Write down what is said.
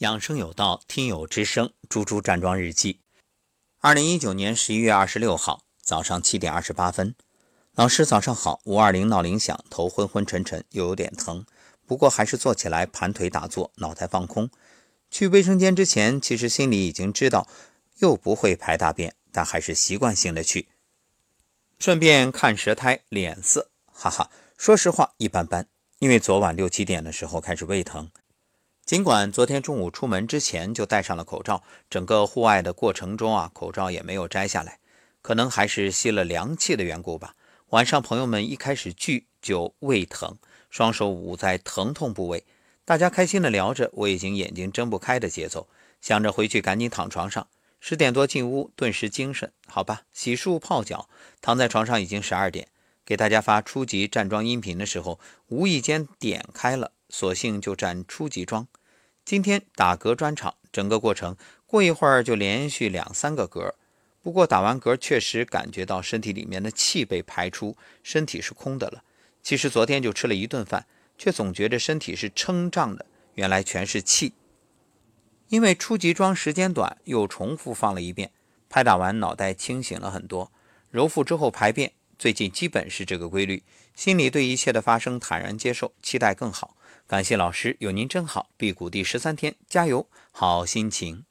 养生有道，听友之声，猪猪站桩日记。二零一九年十一月二十六号早上七点二十八分，老师早上好。五二零闹铃响，头昏昏沉沉，又有点疼，不过还是坐起来盘腿打坐，脑袋放空。去卫生间之前，其实心里已经知道又不会排大便，但还是习惯性的去，顺便看舌苔脸色，哈哈。说实话，一般般，因为昨晚六七点的时候开始胃疼。尽管昨天中午出门之前就戴上了口罩，整个户外的过程中啊，口罩也没有摘下来，可能还是吸了凉气的缘故吧。晚上朋友们一开始聚就胃疼，双手捂在疼痛部位，大家开心的聊着，我已经眼睛睁不开的节奏，想着回去赶紧躺床上。十点多进屋，顿时精神，好吧，洗漱泡脚，躺在床上已经十二点。给大家发初级站桩音频的时候，无意间点开了。索性就站初级桩。今天打嗝专场，整个过程过一会儿就连续两三个嗝。不过打完嗝确实感觉到身体里面的气被排出，身体是空的了。其实昨天就吃了一顿饭，却总觉得身体是撑胀的，原来全是气。因为初级桩时间短，又重复放了一遍，拍打完脑袋清醒了很多。揉腹之后排便，最近基本是这个规律，心里对一切的发生坦然接受，期待更好。感谢老师，有您真好。辟谷第十三天，加油，好心情。